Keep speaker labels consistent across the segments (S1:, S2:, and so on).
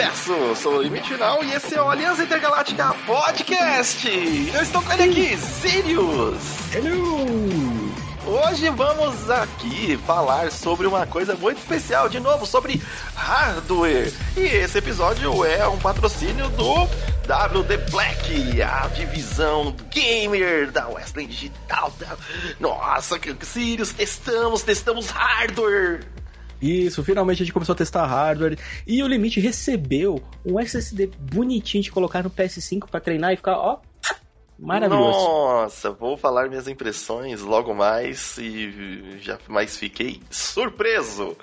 S1: universo! Sou o Limite Final e esse é o Aliança Intergaláctica Podcast! Eu estou com ele aqui, Sirius!
S2: Hello!
S1: Hoje vamos aqui falar sobre uma coisa muito especial, de novo, sobre hardware. E esse episódio é um patrocínio do WD Black, a divisão gamer da Western Digital. Nossa, Sirius, testamos, testamos hardware.
S2: Isso, finalmente a gente começou a testar hardware e o Limite recebeu um SSD bonitinho de colocar no PS5 para treinar e ficar, ó, maravilhoso.
S1: Nossa, vou falar minhas impressões logo mais e já mais fiquei surpreso.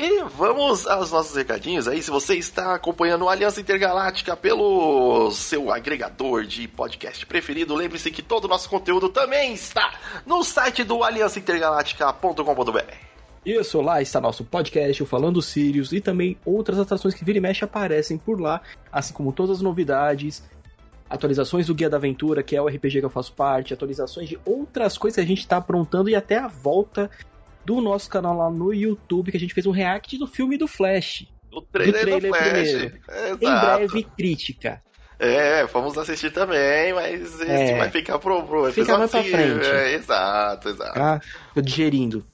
S1: E vamos aos nossos recadinhos aí. Se você está acompanhando o Aliança Intergaláctica pelo seu agregador de podcast preferido, lembre-se que todo o nosso conteúdo também está no site do aliançaintergaláctica.com.br.
S2: Isso, lá está nosso podcast, o Falando Sirius e também outras atrações que vira e mexe aparecem por lá, assim como todas as novidades, atualizações do Guia da Aventura, que é o RPG que eu faço parte, atualizações de outras coisas que a gente está aprontando e até a volta do nosso canal lá no YouTube, que a gente fez um react do filme do Flash.
S1: O trailer, do, trailer do Flash.
S2: primeiro.
S1: Exato.
S2: Em breve, crítica.
S1: É, vamos assistir também, mas esse é. vai ficar pro, pro
S2: Fica mais pra frente.
S1: É, exato, exato.
S2: Tô digerindo.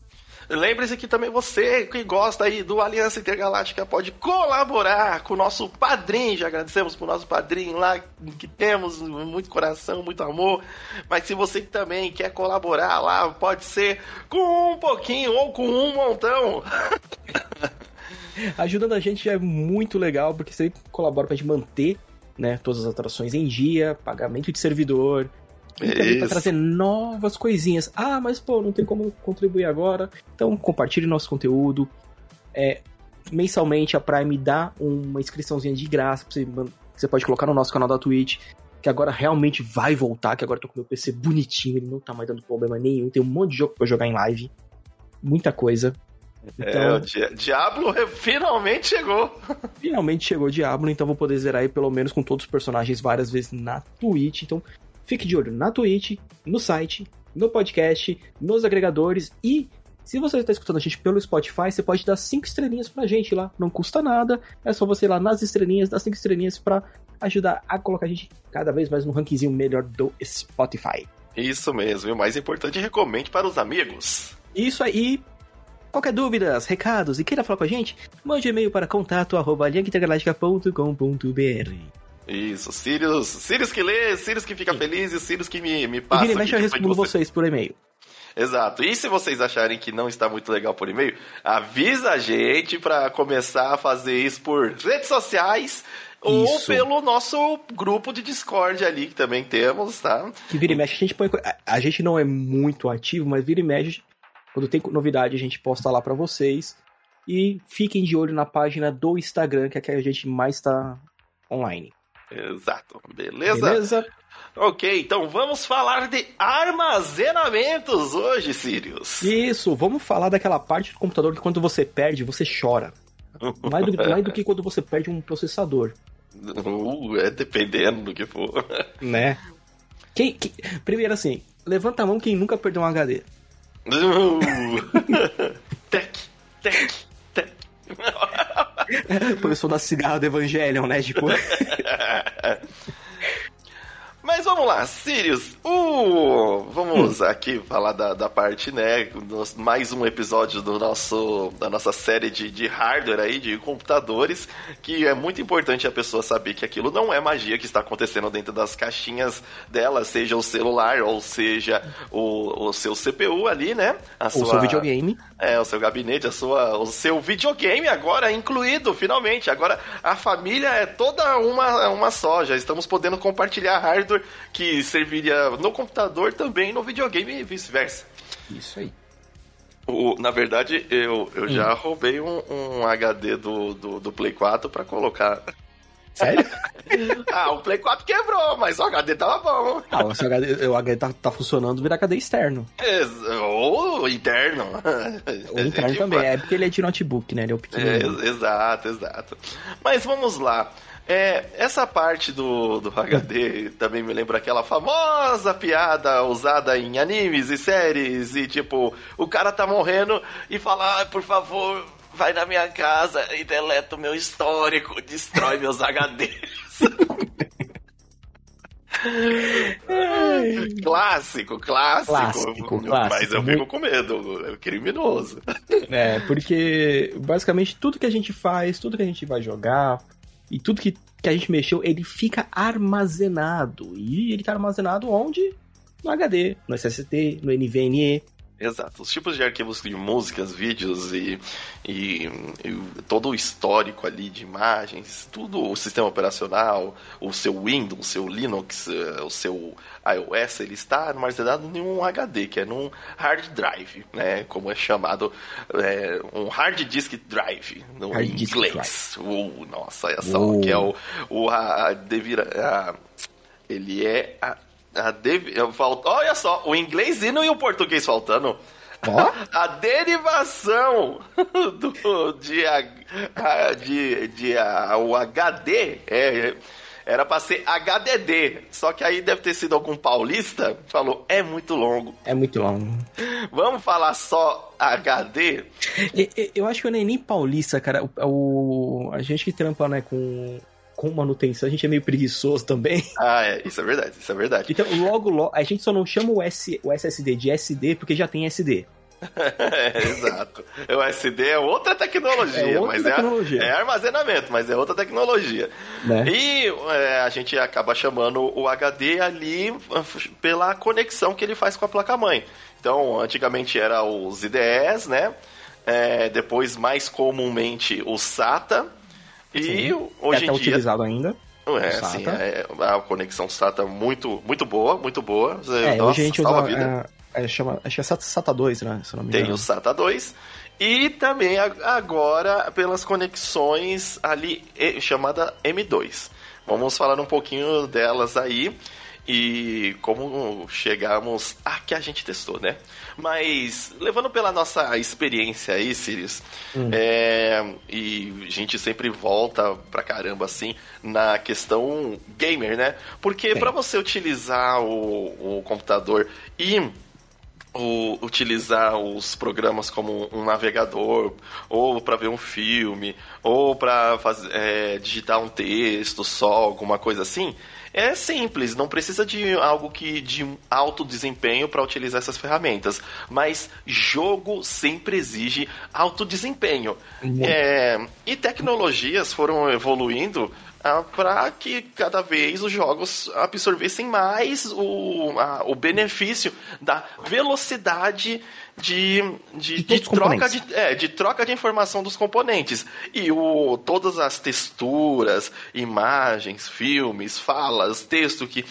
S1: Lembre-se que também você que gosta aí do Aliança Intergaláctica pode colaborar com o nosso padrinho. Já agradecemos pro nosso padrinho lá, que temos muito coração, muito amor. Mas se você também quer colaborar lá, pode ser com um pouquinho ou com um montão.
S2: Ajudando a gente é muito legal, porque você colabora pra gente manter né, todas as atrações em dia, pagamento de servidor, e também para trazer novas coisinhas. Ah, mas pô, não tem como contribuir agora. Então compartilhe nosso conteúdo. É, mensalmente a Prime dá uma inscriçãozinha de graça você, você pode colocar no nosso canal da Twitch. Que agora realmente vai voltar, que agora eu tô com meu PC bonitinho, ele não tá mais dando problema nenhum. Tem um monte de jogo pra jogar em live. Muita coisa.
S1: Então, é, o Di Diablo finalmente chegou.
S2: Finalmente chegou o Diablo, então vou poder zerar aí pelo menos com todos os personagens várias vezes na Twitch. Então Fique de olho na Twitch, no site, no podcast, nos agregadores e se você está escutando a gente pelo Spotify, você pode dar cinco estrelinhas pra gente lá. Não custa nada. É só você ir lá nas estrelinhas, dar cinco estrelinhas para ajudar a colocar a gente cada vez mais no rankingzinho melhor do Spotify.
S1: Isso mesmo. E o mais importante, recomende para os amigos.
S2: Isso aí. Qualquer dúvidas, recados e queira falar com a gente, mande um e-mail para contato arroba
S1: isso, Sirius, Sirius que lê, Sirius que fica Sim. feliz e Sirius que me, me passa.
S2: E vira mexe eu respondo você... vocês por e-mail.
S1: Exato. E se vocês acharem que não está muito legal por e-mail, avisa a gente para começar a fazer isso por redes sociais ou isso. pelo nosso grupo de Discord ali que também temos, tá?
S2: Que vira e mexe, a gente põe. A gente não é muito ativo, mas vira e mexe. Quando tem novidade, a gente posta lá para vocês. E fiquem de olho na página do Instagram, que é a que a gente mais está online.
S1: Exato. Beleza?
S2: Beleza.
S1: Ok, então vamos falar de armazenamentos hoje, Sirius.
S2: Isso, vamos falar daquela parte do computador que quando você perde, você chora. Mais do, mais do que quando você perde um processador.
S1: Uh, é dependendo do que for.
S2: Né? Quem, quem, primeiro assim, levanta a mão quem nunca perdeu um HD.
S1: Uh. tec, tec, tec.
S2: Professor da cigarra do Evangelion, né? Tipo.
S1: Mas vamos lá, Sirius. Uh, vamos hum. aqui falar da, da parte, né? Mais um episódio do nosso, da nossa série de, de hardware aí, de computadores, que é muito importante a pessoa saber que aquilo não é magia que está acontecendo dentro das caixinhas dela, seja o celular ou seja o, o seu CPU ali, né?
S2: A o seu videogame.
S1: É, o seu gabinete, a sua, o seu videogame agora incluído, finalmente. Agora a família é toda uma, uma só. Já estamos podendo compartilhar hardware que serviria no computador também no videogame e vice-versa.
S2: Isso aí.
S1: O, na verdade, eu, eu hum. já roubei um, um HD do, do, do Play 4 para colocar
S2: Sério?
S1: ah, o Play 4 quebrou, mas o HD tava bom.
S2: Ah, o, HD, o HD tá, tá funcionando, vira HD externo.
S1: ou interno.
S2: Ou interno também, é porque ele é de notebook, né? Ele é o pequeno.
S1: É, exato, exato. Mas vamos lá. É, essa parte do, do HD também me lembra aquela famosa piada usada em animes e séries, e tipo, o cara tá morrendo e fala, ah, por favor, vai na minha casa e deleta o meu histórico, destrói meus HDs. clássico, clássico,
S2: clássico.
S1: Mas eu fico com medo, é criminoso.
S2: É, porque basicamente tudo que a gente faz, tudo que a gente vai jogar e tudo que, que a gente mexeu, ele fica armazenado. E ele tá armazenado onde? No HD, no SSD, no NVMe.
S1: Exato. Os tipos de arquivos de músicas, vídeos e, e, e, todo o histórico ali de imagens, tudo o sistema operacional, o seu Windows, o seu Linux, eh, o seu iOS, ele está armazenado em um HD, que é num hard drive, né? Como é chamado, é, um hard disk drive no hard inglês. Uh, nossa, olha só, uh. que é o, o a, a, a, ele é a a dev... Falta... Olha só, o inglês e o português faltando. Oh? A derivação do, de, a, de, de a, o HD é, era para ser HDD. Só que aí deve ter sido algum paulista falou: é muito longo.
S2: É muito longo.
S1: Vamos falar só HD?
S2: Eu acho que eu nem, nem paulista, cara. O, o, a gente que trampa né, com com manutenção, a gente é meio preguiçoso também.
S1: Ah, é, isso é verdade, isso é verdade.
S2: Então, logo, logo, a gente só não chama o, S, o SSD de SD porque já tem SD.
S1: é, exato. O SD é outra tecnologia, é outra mas tecnologia. É, é, armazenamento, mas é outra tecnologia. Né? E é, a gente acaba chamando o HD ali pela conexão que ele faz com a placa-mãe. Então, antigamente era os IDEs, né? É, depois, mais comumente, o SATA e Sim. hoje é em dia.
S2: utilizado ainda.
S1: É, sim, é, a conexão SATA muito, muito boa, muito boa.
S2: É, Nossa, hoje a gente usa, a vida. É, é, chama, acho que é SATA 2, né? Se não me
S1: Tem o SATA 2. E também agora pelas conexões ali chamada M2. Vamos falar um pouquinho delas aí e como chegamos a que a gente testou, né? Mas, levando pela nossa experiência aí, Sirius, hum. é, e a gente sempre volta pra caramba, assim, na questão gamer, né? Porque para você utilizar o, o computador e o, utilizar os programas como um navegador, ou para ver um filme, ou para é, digitar um texto só, alguma coisa assim, é simples, não precisa de algo que de alto desempenho para utilizar essas ferramentas. Mas jogo sempre exige alto desempenho. É, e tecnologias foram evoluindo para que cada vez os jogos absorvessem mais o, a, o benefício da velocidade de, de, de, de troca de, é, de troca de informação dos componentes. E o, todas as texturas, imagens, filmes, falas, texto que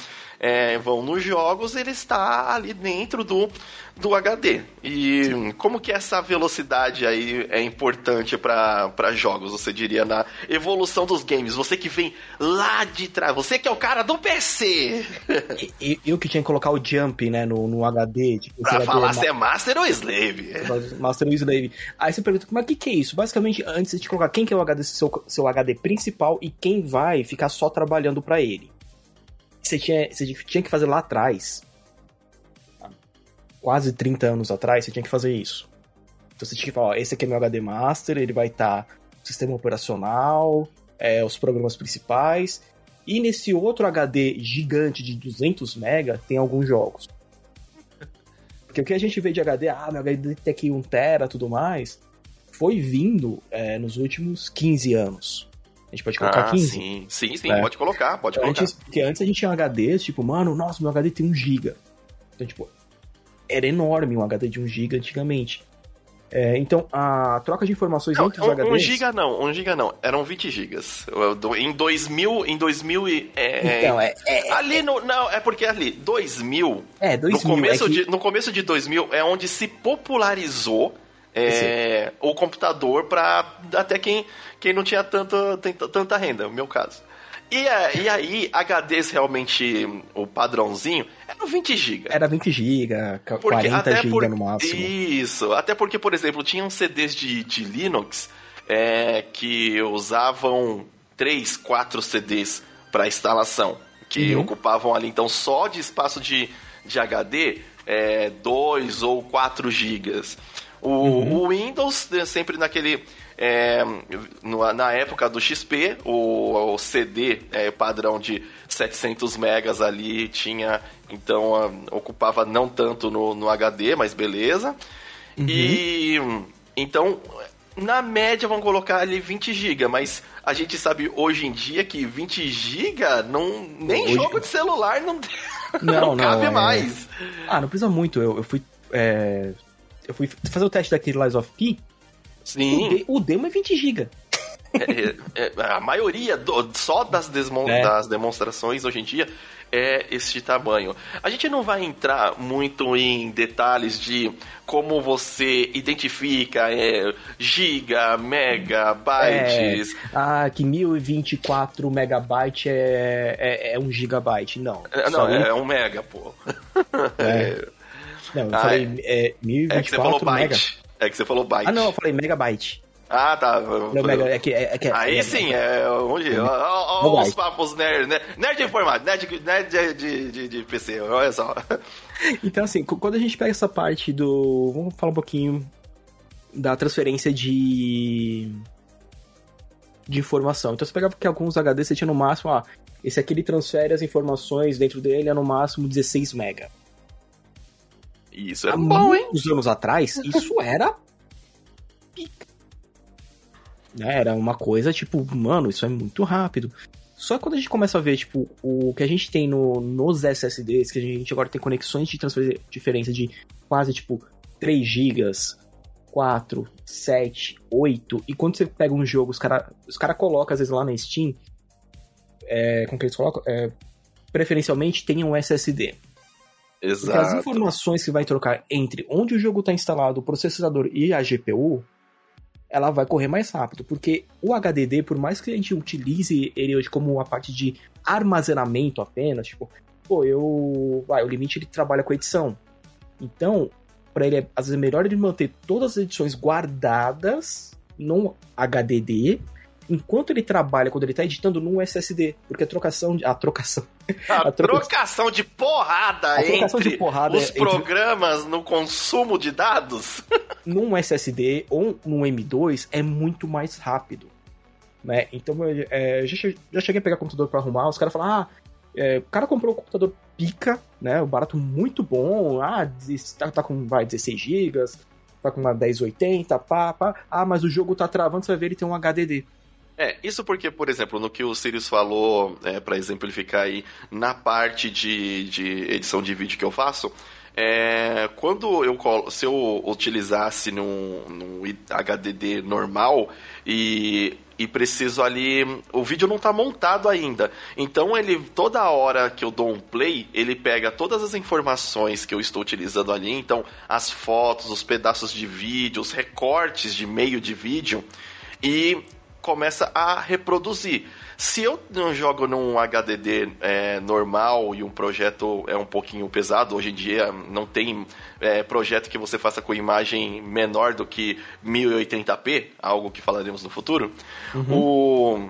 S1: é, vão nos jogos, ele está ali dentro do, do HD. E Sim. como que essa velocidade aí é importante para jogos, você diria, na evolução dos games? Você que vem lá de trás, você que é o cara do PC.
S2: Eu, eu que tinha que colocar o jump, né, no, no HD. Tipo,
S1: pra falar se é Master ou Slave.
S2: Master ou Slave. Aí você pergunta, mas o que, que é isso? Basicamente, antes de colocar quem que é o HD, seu, seu HD principal e quem vai ficar só trabalhando para ele você tinha, você tinha que fazer lá atrás, quase 30 anos atrás, você tinha que fazer isso. Então você tinha que falar, ó, esse aqui é meu HD Master, ele vai estar tá sistema operacional, é, os programas principais, e nesse outro HD gigante de 200 MB tem alguns jogos. Porque o que a gente vê de HD, ah, meu HD tem aqui 1 tera tudo mais, foi vindo é, nos últimos 15 anos. A gente pode colocar ah, 15?
S1: Sim, sim, sim é. pode colocar, pode colocar.
S2: Antes, porque antes a gente tinha HDs, tipo, mano, nossa, meu HD tem 1 GB. Então, tipo, era enorme um HD de 1 GB antigamente. É, então, a troca de informações não, entre os um, HDs...
S1: 1 GB não, 1 GB não, eram 20 GB. Em 2000, em 2000 é, então, é, é, ali no, não, é porque ali 2000,
S2: é, 2000
S1: no começo
S2: é que...
S1: de no começo de 2000 é onde se popularizou é, o computador para até quem, quem não tinha tanta, tanta renda, no meu caso. E, e aí, HDs realmente, o padrãozinho, era 20 GB.
S2: Era 20 GB, 40 GB no máximo.
S1: Isso, até porque, por exemplo, tinham CDs de, de Linux é, que usavam 3, 4 CDs para instalação, que uhum. ocupavam ali, então, só de espaço de, de HD, é, 2 ou 4 gigas. O, uhum. o Windows, né, sempre naquele. É, na época do XP, o, o CD é, padrão de 700 megas ali tinha, então a, ocupava não tanto no, no HD, mas beleza. Uhum. E então, na média vamos colocar ali 20 GB, mas a gente sabe hoje em dia que 20 GB não nem hoje... jogo de celular não não, não cabe não, é... mais.
S2: Ah, não precisa muito. Eu, eu fui é eu fui fazer o teste daquele Lies of P.
S1: Sim.
S2: O, demo é 20 GB.
S1: É, é, é, a maioria do, só das, é. das, demonstrações hoje em dia é esse tamanho. A gente não vai entrar muito em detalhes de como você identifica é, giga, megabytes.
S2: É, ah, que 1024 megabyte é, é, é um gigabyte. Não.
S1: não, é um mega, pô.
S2: É. Não, eu ah, falei é, 1024 é que você falou
S1: byte. Mega. É que você falou byte.
S2: Ah, não, eu falei megabyte.
S1: Ah, tá.
S2: Não, mega, é que, é, é que,
S1: Aí é, sim, é onde. Olha os papos nerd, né? Nerd de informática, nerd, nerd de, de, de, PC, olha só.
S2: Então, assim, quando a gente pega essa parte do. Vamos falar um pouquinho da transferência de. de informação. Então, você pegava que alguns HD você tinha no máximo, ah, esse aqui ele transfere as informações dentro dele é no máximo 16 mega.
S1: Isso é bom, hein?
S2: Uns anos atrás, isso era pica. Né, era uma coisa tipo, mano, isso é muito rápido. Só que quando a gente começa a ver, tipo, o que a gente tem no, nos SSDs, que a gente agora tem conexões de transferência diferença de quase, tipo, 3 GB, 4, 7, 8, e quando você pega um jogo, os caras os cara colocam, às vezes, lá na Steam, é, como que eles colocam? É, preferencialmente tem um SSD.
S1: Exato.
S2: Porque as informações que vai trocar entre onde o jogo está instalado, o processador e a GPU, ela vai correr mais rápido. Porque o HDD, por mais que a gente utilize ele hoje como uma parte de armazenamento apenas, tipo, pô, eu. Vai, o limite ele trabalha com edição. Então, para ele, às vezes é melhor ele manter todas as edições guardadas num HDD enquanto ele trabalha, quando ele tá editando num SSD, porque a trocação de, a trocação
S1: a, a troca... trocação de porrada a trocação entre de porrada os é, programas entre... no consumo de dados
S2: num SSD ou num M2 é muito mais rápido, né? Então é, já, já cheguei a pegar computador para arrumar, os caras falam, ah, é, o cara comprou um computador pica, né? O barato muito bom, ah, tá, tá com vai 16 GB, tá com uma 1080, pá, pá. Ah, mas o jogo tá travando, você vai ver ele tem um HDD.
S1: É, isso porque, por exemplo, no que o Sirius falou, é, para exemplificar aí, na parte de, de edição de vídeo que eu faço, é, quando eu se eu utilizasse num, num HDD normal e, e preciso ali o vídeo não está montado ainda. Então ele toda hora que eu dou um play ele pega todas as informações que eu estou utilizando ali. Então as fotos os pedaços de vídeo os recortes de meio de vídeo. E começa a reproduzir. Se eu não jogo num HDD é, normal e um projeto é um pouquinho pesado, hoje em dia não tem é, projeto que você faça com imagem menor do que 1080p, algo que falaremos no futuro, uhum.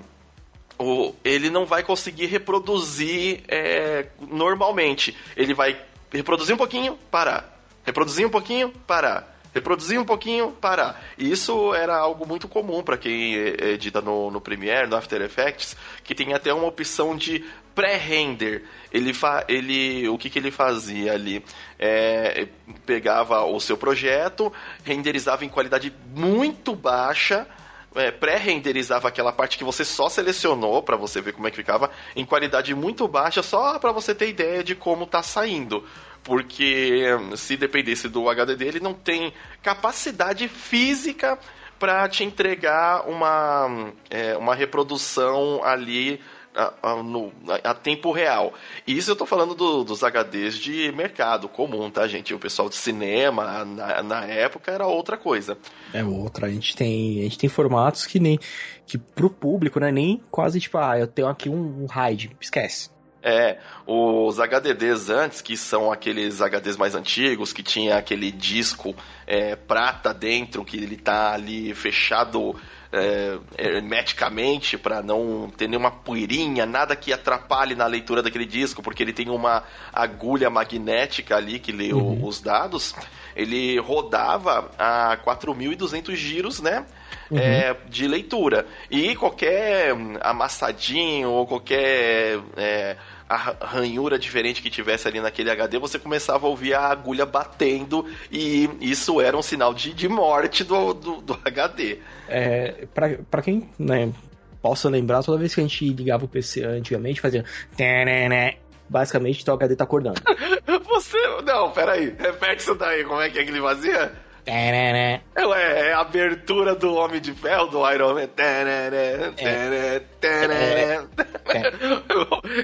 S1: o, o, ele não vai conseguir reproduzir é, normalmente. Ele vai reproduzir um pouquinho, parar. Reproduzir um pouquinho, parar reproduzir um pouquinho, parar. E isso era algo muito comum para quem edita no, no Premiere, no After Effects, que tem até uma opção de pré-render. Ele, fa ele, o que, que ele fazia ali? É, pegava o seu projeto, renderizava em qualidade muito baixa, é, pré-renderizava aquela parte que você só selecionou para você ver como é que ficava em qualidade muito baixa, só para você ter ideia de como tá saindo porque se dependesse do HDD, ele não tem capacidade física para te entregar uma, é, uma reprodução ali a, a, no, a, tempo real. E isso eu estou falando do, dos HDs de mercado comum, tá, gente? O pessoal de cinema, na, na época, era outra coisa.
S2: É outra. A gente tem, a gente tem formatos que nem. que pro público, né? Nem quase tipo, ah, eu tenho aqui um, um RAID. Esquece.
S1: É, os HDDs antes, que são aqueles HDs mais antigos, que tinha aquele disco é, prata dentro, que ele tá ali fechado é, hermeticamente para não ter nenhuma poeirinha, nada que atrapalhe na leitura daquele disco, porque ele tem uma agulha magnética ali que lê uhum. os dados. ele rodava a 4.200 giros, né? Uhum. É, de leitura. E qualquer amassadinho ou qualquer é, ranhura diferente que tivesse ali naquele HD, você começava a ouvir a agulha batendo e isso era um sinal de, de morte do, do, do HD.
S2: É, pra, pra quem né, possa lembrar, toda vez que a gente ligava o PC antigamente, fazia. Basicamente, então o HD tá acordando.
S1: Você. Não, peraí. Repete isso daí. Como é que é que ele fazia? É, é a abertura do Homem de Ferro, do Iron Man.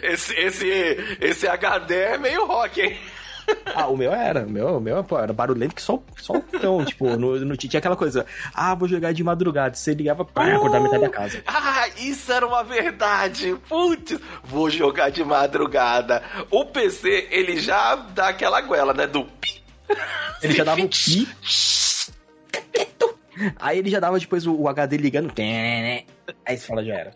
S1: Esse, esse, esse HD é meio rock, hein?
S2: Ah, o meu era. O meu, o meu pô, era barulhento que só, só o cão. tipo, no, no, tinha aquela coisa. Ah, vou jogar de madrugada. Você ligava pra uh, acordar metade da casa.
S1: Ah, isso era uma verdade. Putz, vou jogar de madrugada. O PC, ele já dá aquela goela, né? Do pi.
S2: Ele já dava o pi. Aí ele já dava depois o, o HD ligando. Aí você fala, já era.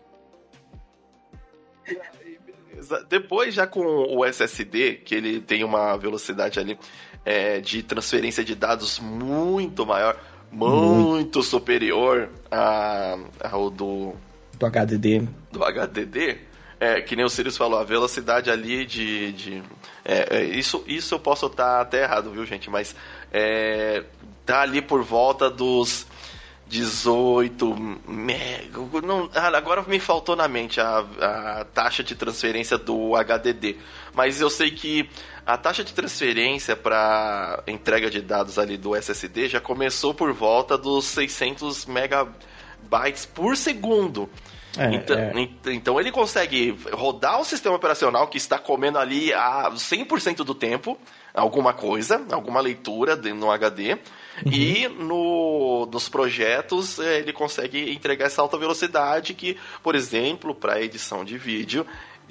S1: Depois, já com o SSD, que ele tem uma velocidade ali é, de transferência de dados muito maior, muito, muito. superior a, ao do.
S2: Do HDD.
S1: Do HDD. É, que nem o Sirius falou, a velocidade ali de. de é, é, isso, isso eu posso estar até errado, viu, gente? Mas é, tá ali por volta dos 18 mega. Não, ah, agora me faltou na mente a, a taxa de transferência do HDD. Mas eu sei que a taxa de transferência para entrega de dados ali do SSD já começou por volta dos 600 megabytes por segundo. É, então, é. então ele consegue rodar o sistema operacional que está comendo ali a 100% do tempo alguma coisa, alguma leitura no HD. Uhum. E no, nos projetos é, ele consegue entregar essa alta velocidade que, por exemplo, para edição de vídeo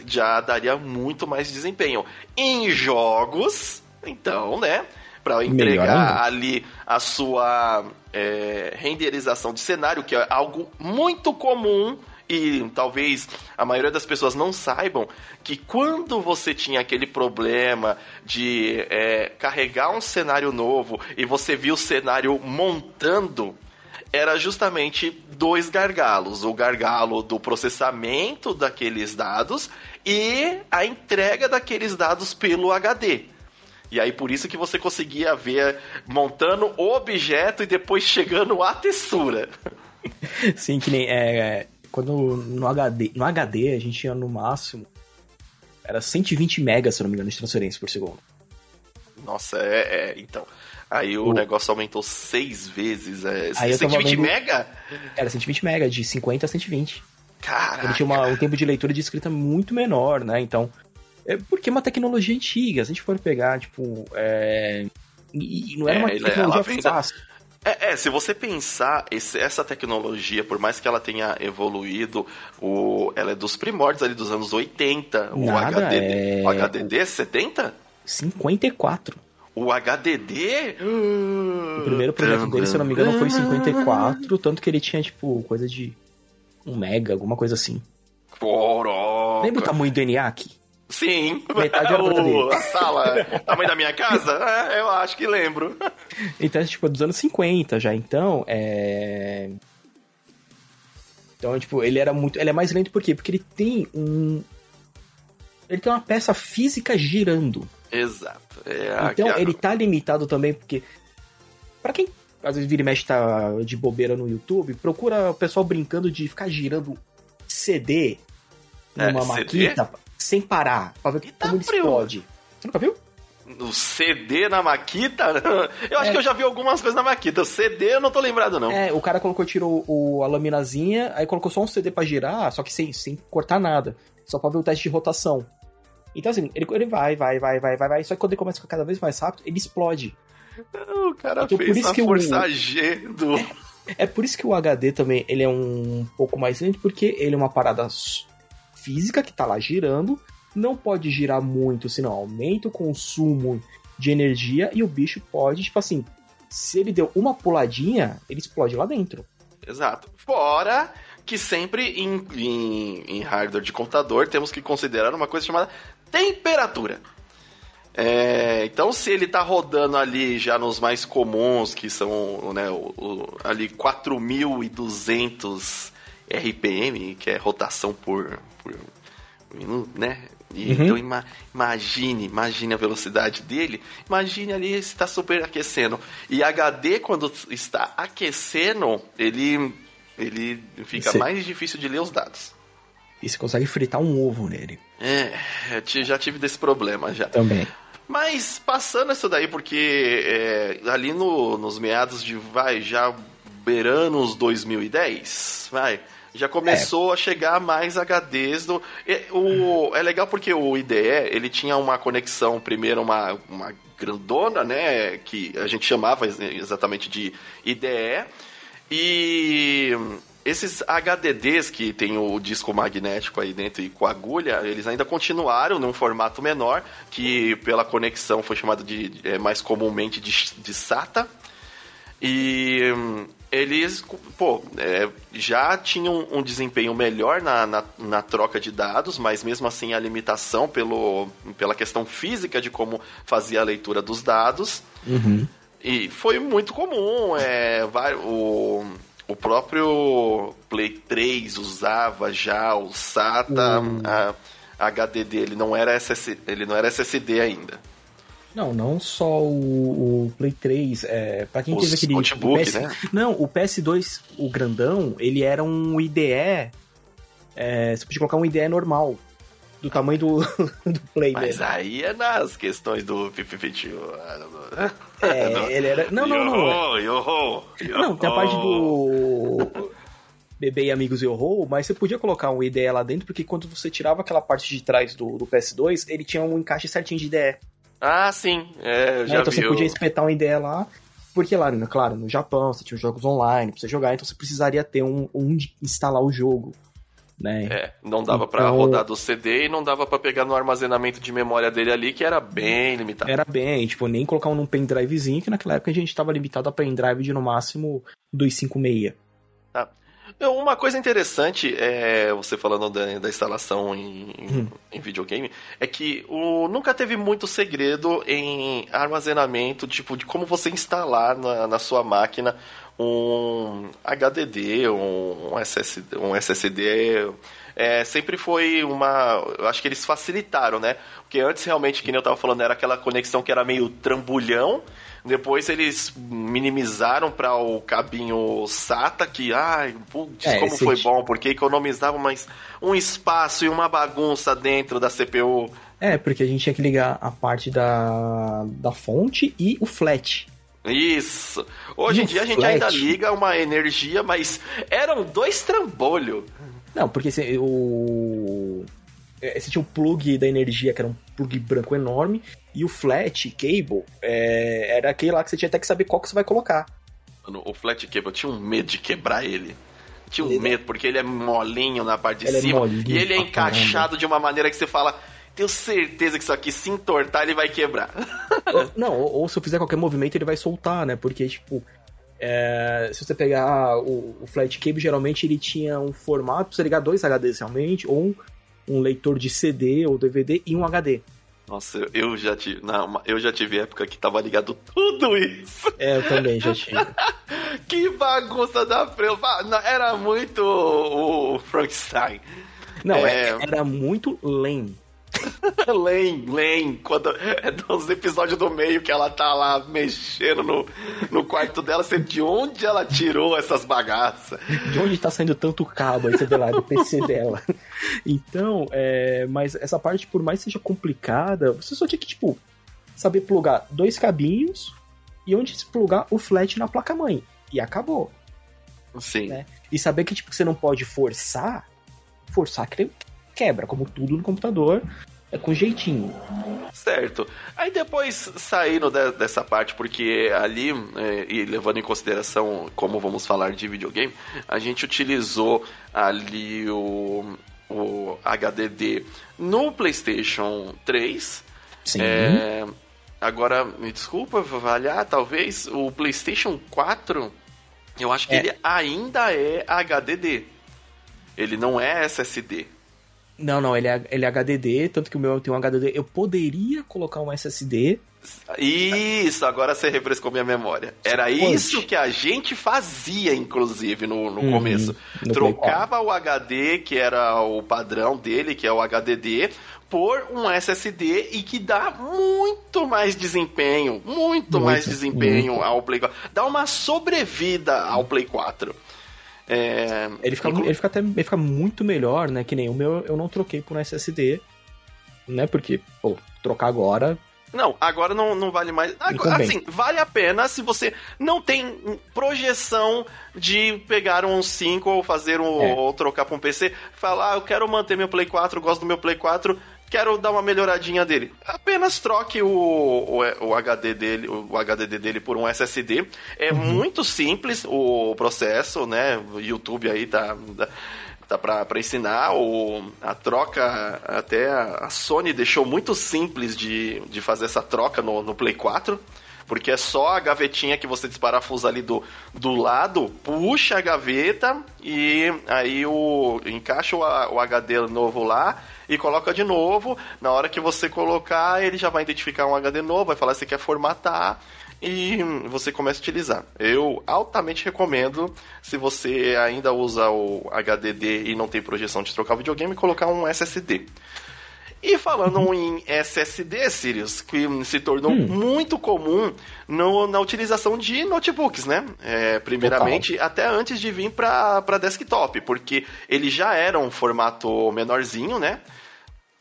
S1: já daria muito mais desempenho. Em jogos, então, né? Para entregar ali a sua é, renderização de cenário, que é algo muito comum e talvez a maioria das pessoas não saibam que quando você tinha aquele problema de é, carregar um cenário novo e você viu o cenário montando, era justamente dois gargalos: o gargalo do processamento daqueles dados e a entrega daqueles dados pelo HD. E aí por isso que você conseguia ver montando o objeto e depois chegando à textura.
S2: Sim, que nem é, quando no HD, no HD a gente tinha no máximo era 120 megas, se não me engano, de transferência por segundo.
S1: Nossa, é, é então. Aí o, o, negócio aumentou seis vezes. É, aí 120 vendo, mega?
S2: Era 120 mega, de 50 a 120. Caraca. Ele tinha uma, um tempo de leitura de escrita muito menor, né? Então. É porque é uma tecnologia antiga. Se a gente for pegar, tipo. É, e, e não era é, uma tecnologia fácil.
S1: É, é, se você pensar, esse, essa tecnologia, por mais que ela tenha evoluído, o, ela é dos primórdios ali dos anos 80. Nada, o HDD. É... O HDD é 70?
S2: 54.
S1: O HDD?
S2: O primeiro projeto dele, se eu não me engano, foi 54, tanto que ele tinha, tipo, coisa de um mega, alguma coisa assim.
S1: Coroca.
S2: Lembra o tamanho do ENIAC?
S1: Sim. Metade era o, a sala, tamanho da minha casa? É, eu acho que lembro.
S2: Então, é tipo, dos anos 50 já. Então, é... Então, tipo, ele era muito... Ele é mais lento por quê? Porque ele tem um... Ele tem uma peça física girando.
S1: Exato.
S2: É então, ele tá limitado também porque... para quem às vezes vira e mexe tá de bobeira no YouTube, procura o pessoal brincando de ficar girando CD numa é, maquita CD? Sem parar, pra ver Eita como ele explode. Você nunca viu?
S1: No CD na Maquita? Eu acho é. que eu já vi algumas coisas na Maquita. O CD eu não tô lembrado, não.
S2: É, o cara colocou, tirou o, a laminazinha, aí colocou só um CD pra girar, só que sem, sem cortar nada. Só pra ver o teste de rotação. Então, assim, ele, ele vai, vai, vai, vai, vai, vai. Só que quando ele começa a ficar cada vez mais rápido, ele explode.
S1: O cara então, fez por isso a que força o... G do...
S2: É, é por isso que o HD também, ele é um pouco mais lento, porque ele é uma parada física que está lá girando, não pode girar muito, senão aumenta o consumo de energia e o bicho pode, tipo assim, se ele deu uma puladinha, ele explode lá dentro.
S1: Exato. Fora que sempre em, em, em hardware de computador temos que considerar uma coisa chamada temperatura. É, então, se ele está rodando ali já nos mais comuns, que são né, o, o, ali 4.200 RPM, que é rotação por, por minuto, né? E, uhum. Então ima, imagine, imagine a velocidade dele. Imagine ali se está superaquecendo. E HD, quando está aquecendo, ele, ele fica Sim. mais difícil de ler os dados.
S2: E você consegue fritar um ovo nele.
S1: É, já tive desse problema já.
S2: Também.
S1: Mas passando isso daí, porque é, ali no, nos meados de, vai, já beirando os 2010, vai, já começou é. a chegar mais HDs do. O, é legal porque o IDE ele tinha uma conexão, primeiro uma, uma grandona, né? Que a gente chamava exatamente de IDE. E esses HDDs que tem o disco magnético aí dentro e com agulha, eles ainda continuaram num formato menor, que pela conexão foi chamado de é, mais comumente de, de SATA. E hum, eles, pô, é, já tinham um desempenho melhor na, na, na, troca de dados, mas mesmo assim a limitação pelo, pela questão física de como fazia a leitura dos dados.
S2: Uhum.
S1: E foi muito comum. É, o, o próprio Play 3 usava já o SATA, hum. a, a HD dele não era SSD, ele não era SSD ainda.
S2: Não, não só o, o Play 3, é, para quem Os teve aquele
S1: notebook,
S2: PS,
S1: né?
S2: Não, o PS2, o grandão, ele era um IDE, é, você podia colocar um IDE normal do tamanho do, do Play
S1: Mas dele. aí é nas questões do Fifi
S2: É, ele era. Não, não, não.
S1: Yoho,
S2: yoho. Não, tem a parte do. Bebê e Amigos Yoho, mas você podia colocar um IDE lá dentro, porque quando você tirava aquela parte de trás do, do PS2, ele tinha um encaixe certinho de IDE.
S1: Ah, sim. É, eu já
S2: é, então
S1: vi
S2: você podia espetar uma ideia lá, porque lá, claro, no Japão você tinha jogos online pra você jogar, então você precisaria ter um onde instalar o jogo né?
S1: É, não dava então, para rodar do CD e não dava para pegar no armazenamento de memória dele ali, que era bem limitado.
S2: Era bem, tipo, nem colocar um pendrivezinho, que naquela época a gente estava limitado a pendrive de no máximo 256.
S1: Tá. Uma coisa interessante, é, você falando da, da instalação em, hum. em, videogame, é que o, nunca teve muito segredo em armazenamento, tipo, de como você instalar na, na sua máquina um HDD, um SSD, um SSD é, sempre foi uma. Eu acho que eles facilitaram, né? Porque antes, realmente, que nem eu tava falando, era aquela conexão que era meio trambulhão. Depois eles minimizaram para o cabinho SATA, que, ai, putz, é, como foi bom, porque economizava mais um espaço e uma bagunça dentro da CPU.
S2: É, porque a gente tinha que ligar a parte da, da fonte e o flat.
S1: Isso. Hoje em dia a gente flat. ainda liga uma energia, mas eram dois trambolhos.
S2: Não, porque o. É, você tinha o plug da energia, que era um plug branco enorme, e o flat cable é, era aquele lá que você tinha até que saber qual que você vai colocar.
S1: Mano, o flat cable, eu tinha um medo de quebrar ele. tinha um ele... medo, porque ele é molinho na parte de ele é cima. É e ele é encaixado caramba. de uma maneira que você fala tenho certeza que isso aqui se entortar ele vai quebrar.
S2: Não, ou, ou, se eu fizer qualquer movimento ele vai soltar, né? Porque, tipo, é, se você pegar o, o, flat cable, geralmente ele tinha um formato pra você ligar dois HDs realmente, ou um, um leitor de CD ou DVD e um HD.
S1: Nossa, eu já tive. Não, eu já tive época que tava ligado tudo isso.
S2: É, eu também já tive.
S1: que bagunça da frente. Era muito o Frankenstein.
S2: Não, é... era muito lento.
S1: Len, Len, quando é dos episódios do meio que ela tá lá mexendo no, no quarto dela, você de onde ela tirou essas bagaças?
S2: De onde tá saindo tanto cabo aí, você vê lá, do PC dela. Então, é, mas essa parte, por mais seja complicada, você só tinha que, tipo, saber plugar dois cabinhos e onde se plugar o flat na placa-mãe. E acabou.
S1: Sim.
S2: Né? E saber que, tipo, você não pode forçar, forçar quebra, como tudo no computador, é com jeitinho.
S1: Certo. Aí depois saindo de, dessa parte, porque ali, é, e levando em consideração como vamos falar de videogame, a gente utilizou ali o, o HDD no PlayStation 3.
S2: Sim.
S1: É, agora, me desculpa, avaliar, talvez o PlayStation 4, eu acho que é. ele ainda é HDD. Ele não é SSD.
S2: Não, não, ele é, ele é HDD, tanto que o meu tem um HDD. Eu poderia colocar um SSD.
S1: Isso, agora você refrescou minha memória. Era isso que a gente fazia, inclusive, no, no uhum, começo. No Trocava o HD, que era o padrão dele, que é o HDD, por um SSD e que dá muito mais desempenho, muito, muito mais desempenho muito. ao Play 4. Dá uma sobrevida ao Play 4.
S2: É, ele, fica, ele, fica até, ele fica muito melhor, né? Que nem o meu, eu não troquei por um SSD, né? Porque, pô, trocar agora
S1: não, agora não, não vale mais. Agora, assim, vale a pena se você não tem projeção de pegar um 5 ou fazer um. É. ou trocar para um PC. Falar, ah, eu quero manter meu Play 4, gosto do meu Play 4 quero dar uma melhoradinha dele. Apenas troque o, o, o HD dele, o HDD dele por um SSD. É uhum. muito simples o processo, né? O YouTube aí tá tá para ensinar. O, a troca, até a Sony deixou muito simples de, de fazer essa troca no, no Play 4 porque é só a gavetinha que você desparafusa ali do, do lado, puxa a gaveta e aí o encaixa o, o HD novo lá e coloca de novo. Na hora que você colocar, ele já vai identificar um HD novo, vai falar se quer formatar e você começa a utilizar. Eu altamente recomendo, se você ainda usa o HDD e não tem projeção de trocar videogame, colocar um SSD. E falando uhum. em SSD, Sirius, que se tornou hum. muito comum no, na utilização de notebooks, né? É, primeiramente, Total. até antes de vir para desktop, porque ele já era um formato menorzinho, né?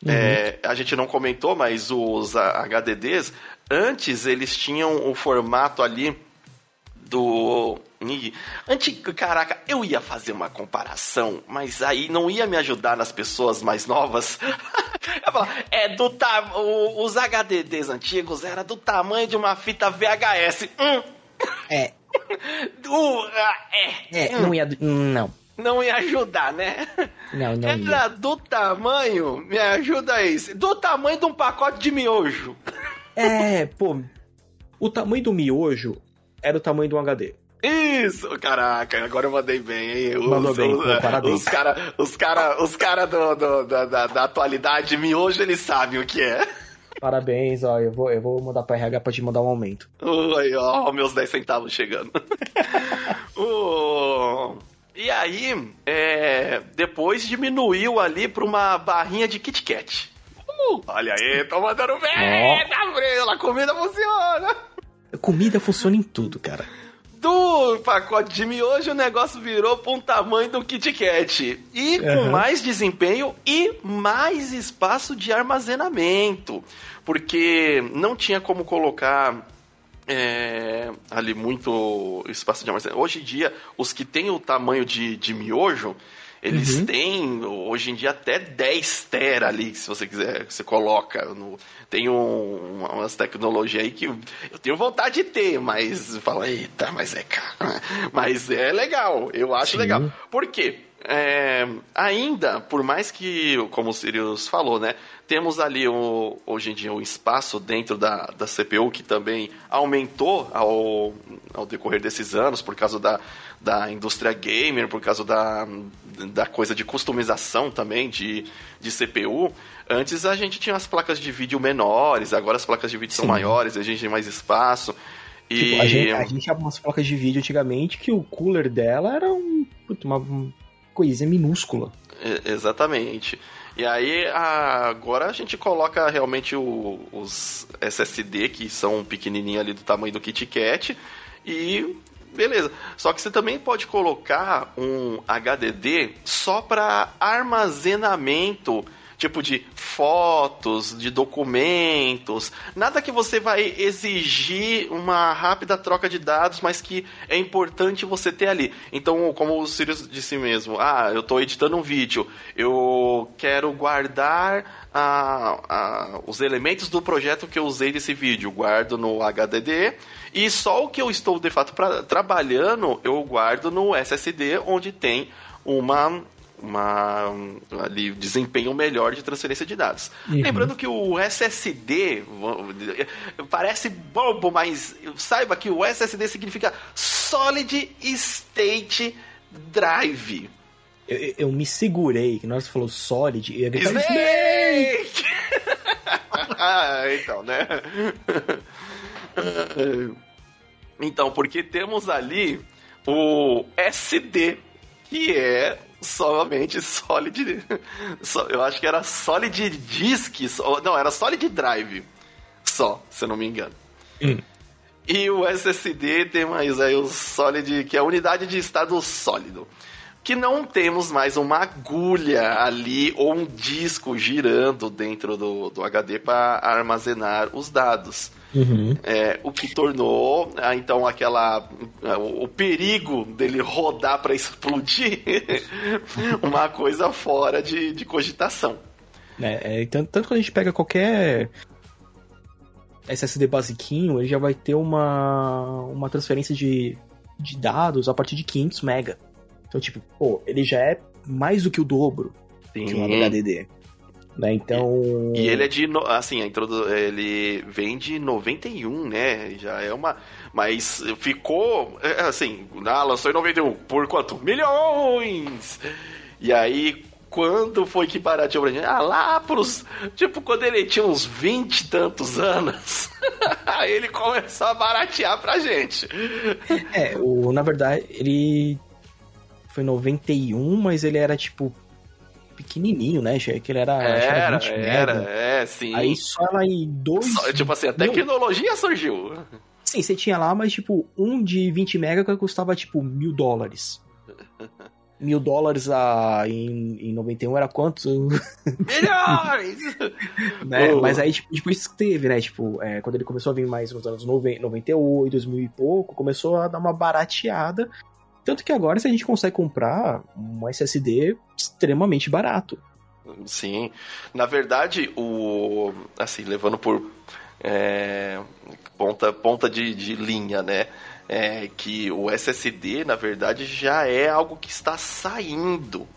S1: Uhum. É, a gente não comentou, mas os HDDs, antes eles tinham o formato ali do Antigo, caraca, eu ia fazer uma comparação, mas aí não ia me ajudar nas pessoas mais novas. falar, é do ta... os HDDs antigos era do tamanho de uma fita VHS. Hum.
S2: É.
S1: do, é.
S2: É, hum. não ia. Não.
S1: Não ia ajudar, né?
S2: Não, não
S1: Era
S2: ia.
S1: do tamanho, me ajuda aí, do tamanho de um pacote de miojo.
S2: É, pô, o tamanho do miojo era o tamanho de um HD.
S1: Isso! Caraca, agora eu mandei bem, hein? Os,
S2: Mandou bem,
S1: os,
S2: pô, parabéns.
S1: Os caras os cara, os cara do, do, da, da, da atualidade, miojo, eles sabem o que é.
S2: Parabéns, ó, eu vou, eu vou mandar pra RH pra te mandar um aumento.
S1: Oi, ó, meus 10 centavos chegando. uh, e aí, é, depois diminuiu ali pra uma barrinha de Kit Kat. Uh, olha aí, tô mandando bem, oh. tá, a comida funciona.
S2: Comida funciona em tudo, cara
S1: do pacote de miojo, o negócio virou para um tamanho do Kit Kat. E uhum. com mais desempenho e mais espaço de armazenamento. Porque não tinha como colocar é, ali muito espaço de armazenamento. Hoje em dia, os que têm o tamanho de, de miojo, eles uhum. têm, hoje em dia, até 10 tera ali, se você quiser, você coloca. No, tem um, umas tecnologias aí que eu tenho vontade de ter, mas fala, eita, mas é caro. Mas é legal, eu acho Sim. legal. Por quê? É, ainda, por mais que, como o Sirius falou, né? Temos ali o, hoje em dia um espaço dentro da, da CPU que também aumentou ao, ao decorrer desses anos por causa da, da indústria gamer, por causa da, da coisa de customização também de, de CPU. Antes a gente tinha as placas de vídeo menores, agora as placas de vídeo Sim. são maiores, a gente tem mais espaço.
S2: E... Tipo, a, gente, a gente tinha umas placas de vídeo antigamente que o cooler dela era um, uma coisinha minúscula.
S1: É, exatamente. E aí agora a gente coloca realmente o, os SSD que são pequenininho ali do tamanho do Kit Kat e beleza. Só que você também pode colocar um HDD só para armazenamento tipo de fotos, de documentos, nada que você vai exigir uma rápida troca de dados, mas que é importante você ter ali. Então, como o Sirius disse mesmo, ah, eu estou editando um vídeo, eu quero guardar ah, ah, os elementos do projeto que eu usei nesse vídeo, guardo no HDD e só o que eu estou de fato pra, trabalhando eu guardo no SSD, onde tem uma uma ali, desempenho melhor de transferência de dados. Uhum. Lembrando que o SSD parece bobo, mas saiba que o SSD significa Solid State Drive.
S2: Eu, eu, me segurei, que nós falou Solid, e ia
S1: gritar Snake! Snake! ah, então, né? então, porque temos ali o SD, que é somente Solid. Eu acho que era Solid Disk. Não, era Solid Drive. Só, se eu não me engano. Hum. E o SSD tem mais aí o Solid, que é a unidade de estado sólido. Que não temos mais uma agulha ali ou um disco girando dentro do, do HD para armazenar os dados. Uhum. É, o que tornou, ah, então, aquela. Ah, o, o perigo dele rodar para explodir uma coisa fora de, de cogitação.
S2: É, é, tanto, tanto que a gente pega qualquer SSD basiquinho, ele já vai ter uma, uma transferência de, de dados a partir de 500 MB. Então, tipo, pô, ele já é mais do que o dobro Sim. de um HDD. Né? Então.
S1: E, e, ele é de. Assim, a introdu... ele vem de 91, né? Já é uma. Mas ficou. É, assim, ah, lançou em 91. Por quanto? Milhões! E aí, quando foi que barateou pra gente? Ah, lá pros. Tipo, quando ele tinha uns 20 e tantos anos. aí ele começou a baratear pra gente.
S2: É, o, na verdade, ele. Foi 91, mas ele era tipo pequenininho, né? Que ele era.
S1: Era, era, era é, sim.
S2: Aí só lá em dois. Só,
S1: tipo assim, a tecnologia surgiu.
S2: Sim, você tinha lá, mas tipo, um de 20 mega que custava tipo mil dólares mil dólares a, em, em 91 era quanto?
S1: Milhões!
S2: né? Mas aí, tipo, depois teve, né? Tipo, é, quando ele começou a vir mais nos anos 90, 98, 2000 e pouco, começou a dar uma barateada. Tanto que agora, se a gente consegue comprar um SSD extremamente barato.
S1: Sim. Na verdade, o. Assim, levando por. É, ponta, ponta de, de linha, né? é, que o SSD, na verdade, já é algo que está saindo.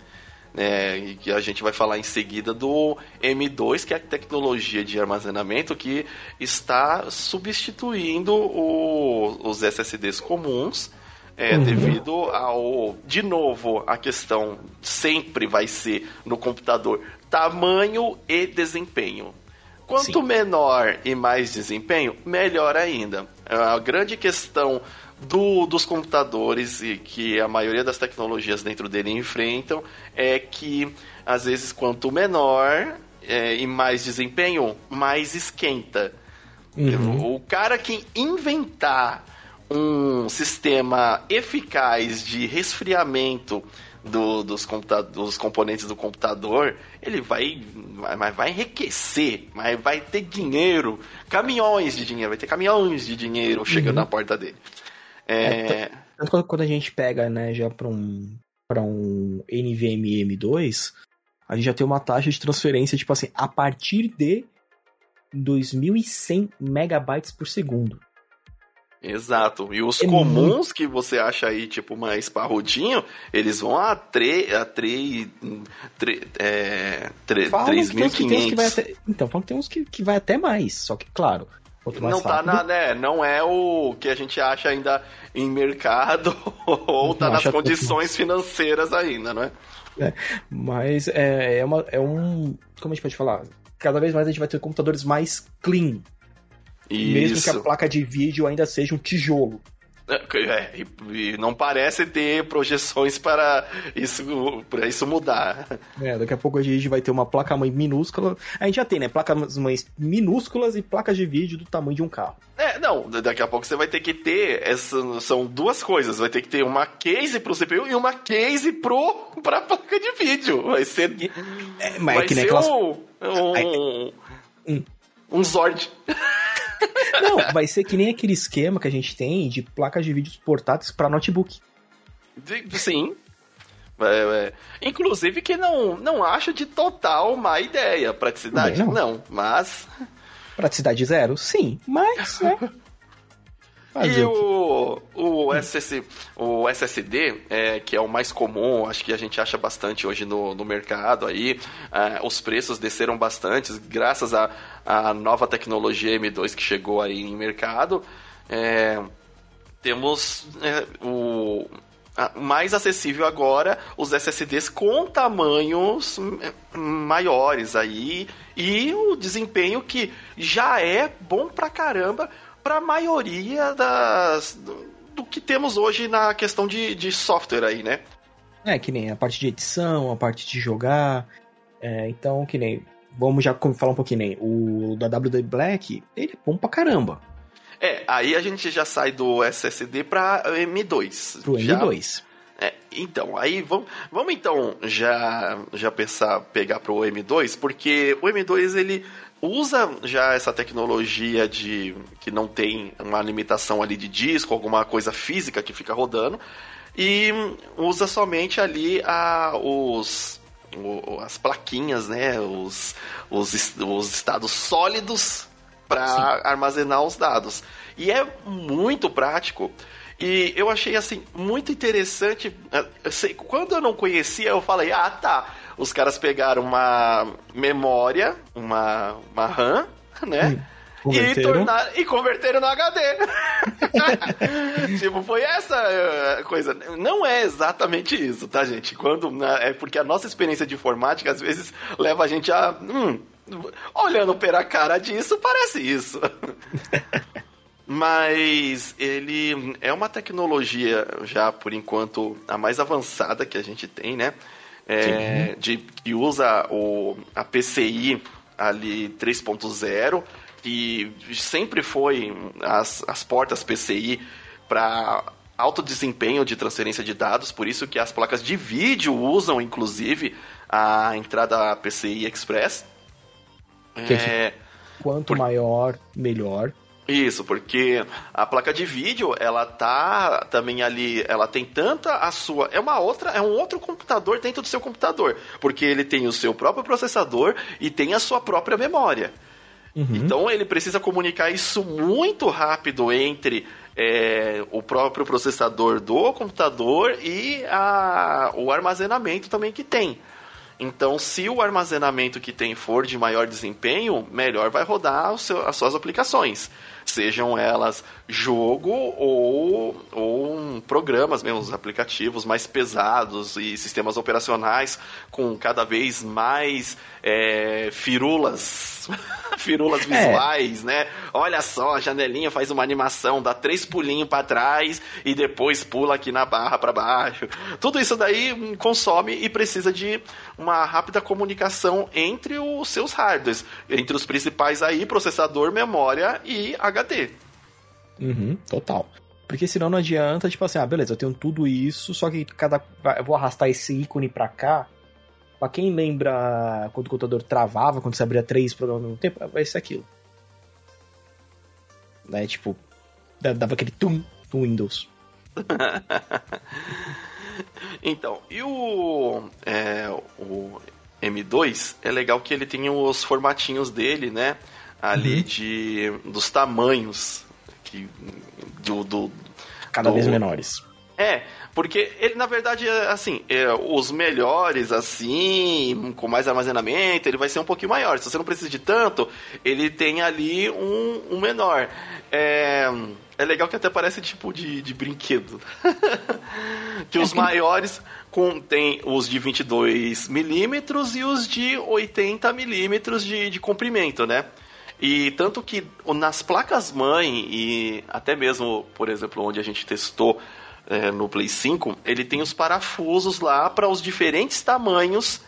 S1: Né, e que a gente vai falar em seguida do M2, que é a tecnologia de armazenamento que está substituindo o, os SSDs comuns, é, uhum. devido ao, de novo, a questão sempre vai ser no computador tamanho e desempenho. Quanto Sim. menor e mais desempenho, melhor ainda. A grande questão do, dos computadores e que a maioria das tecnologias dentro dele enfrentam é que, às vezes, quanto menor é, e mais desempenho, mais esquenta. Uhum. O cara que inventar um sistema eficaz de resfriamento do, dos, dos componentes do computador, ele vai, vai, vai enriquecer, vai, vai ter dinheiro, caminhões de dinheiro, vai ter caminhões de dinheiro chegando uhum. na porta dele.
S2: É... é quando a gente pega, né, já para um para um NVMe M2, a gente já tem uma taxa de transferência tipo assim, a partir de 2100 megabytes por segundo.
S1: Exato. E os é comuns muito... que você acha aí, tipo, mais parrudinho, eles vão a 3. A 3. 3 é, 3.500.
S2: Então, falam que tem uns que, que vai até mais. Só que, claro.
S1: Não tá na, né, não é o que a gente acha ainda em mercado ou tá nas condições financeiras ainda, não é?
S2: é mas é, é, uma, é um. Como a gente pode falar? Cada vez mais a gente vai ter computadores mais clean, isso. Mesmo que a placa de vídeo ainda seja um tijolo.
S1: É, e não parece ter projeções para isso, para isso mudar.
S2: É, daqui a pouco a gente vai ter uma placa-mãe minúscula. A gente já tem, né? Placas-mães minúsculas e placas de vídeo do tamanho de um carro.
S1: É, não, daqui a pouco você vai ter que ter. Essa, são duas coisas. Vai ter que ter uma case pro CPU e uma case pro, pra placa de vídeo. Vai ser. É, mas é vai é que nem ser aquelas... um, um, um, um Zord.
S2: Não, vai ser que nem aquele esquema que a gente tem de placas de vídeos portáteis para notebook.
S1: Sim. É, é. Inclusive que não, não acho de total má ideia. Praticidade, não. não. Mas.
S2: Praticidade zero? Sim, mas. Né?
S1: e o, o, SS, o SSD, é, que é o mais comum, acho que a gente acha bastante hoje no, no mercado aí, é, os preços desceram bastante, graças à a, a, nova tecnologia M2 que chegou aí em mercado. É, temos é, o mais acessível agora os SSDs com tamanhos maiores aí e o desempenho que já é bom pra caramba para a maioria das do, do, que temos hoje na questão de, de software aí, né?
S2: É, que nem a parte de edição, a parte de jogar. É, então, que nem. Vamos já falar um pouquinho, nem. O da WD Black, ele é bom pra caramba.
S1: É, aí a gente já sai do SSD para M2.
S2: Pro
S1: já...
S2: M2.
S1: É, então, aí vamos, vamos então já, já pensar, pegar pro M2, porque o M2 ele usa já essa tecnologia de que não tem uma limitação ali de disco, alguma coisa física que fica rodando, e usa somente ali a, os, o, as plaquinhas, né, os, os, os estados sólidos para armazenar os dados. E é muito prático. E eu achei assim muito interessante. Quando eu não conhecia, eu falei: "Ah, tá. Os caras pegaram uma memória, uma uma RAM, né? Hum. E, tornar, e converteram no HD. tipo, foi essa eh, coisa. Não é exatamente isso, tá, gente? Quando. Né, é porque a nossa experiência de informática às vezes leva a gente a. Hum, olhando pela cara disso, parece isso. Mas ele é uma tecnologia já, por enquanto, a mais avançada que a gente tem, né? É, de, que usa o, a PCI ali 3.0, que sempre foi as, as portas PCI para alto desempenho de transferência de dados, por isso que as placas de vídeo usam, inclusive, a entrada PCI Express.
S2: É, quanto por... maior, melhor.
S1: Isso, porque a placa de vídeo, ela tá também ali, ela tem tanta a sua, é uma outra, é um outro computador dentro do seu computador, porque ele tem o seu próprio processador e tem a sua própria memória. Uhum. Então ele precisa comunicar isso muito rápido entre é, o próprio processador do computador e a, o armazenamento também que tem. Então, se o armazenamento que tem for de maior desempenho, melhor vai rodar seu, as suas aplicações sejam elas jogo ou, ou programas mesmo, os aplicativos mais pesados e sistemas operacionais com cada vez mais é, firulas, firulas é. visuais, é. né? Olha só, a janelinha faz uma animação, dá três pulinhos para trás e depois pula aqui na barra para baixo. Tudo isso daí consome e precisa de uma rápida comunicação entre os seus hardwares, entre os principais aí, processador, memória e HD.
S2: Uhum, total. Porque senão não adianta, tipo assim, ah, beleza, eu tenho tudo isso, só que cada. Eu vou arrastar esse ícone pra cá. Pra quem lembra quando o computador travava, quando você abria três programas ao mesmo tempo, vai ser aquilo. Né, tipo, dava aquele tum no Windows.
S1: então, e o, é, o M2 é legal que ele tem os formatinhos dele, né? Ali uhum. de dos tamanhos que do, do
S2: cada do... vez menores.
S1: É, porque ele, na verdade, é, assim, é, os melhores, assim, com mais armazenamento, ele vai ser um pouquinho maior. Se você não precisa de tanto, ele tem ali um, um menor. É, é legal que até parece tipo de, de brinquedo. que os maiores contêm os de 22 milímetros e os de 80 milímetros de, de comprimento, né? E tanto que nas placas mãe e até mesmo, por exemplo, onde a gente testou é, no Play 5, ele tem os parafusos lá para os diferentes tamanhos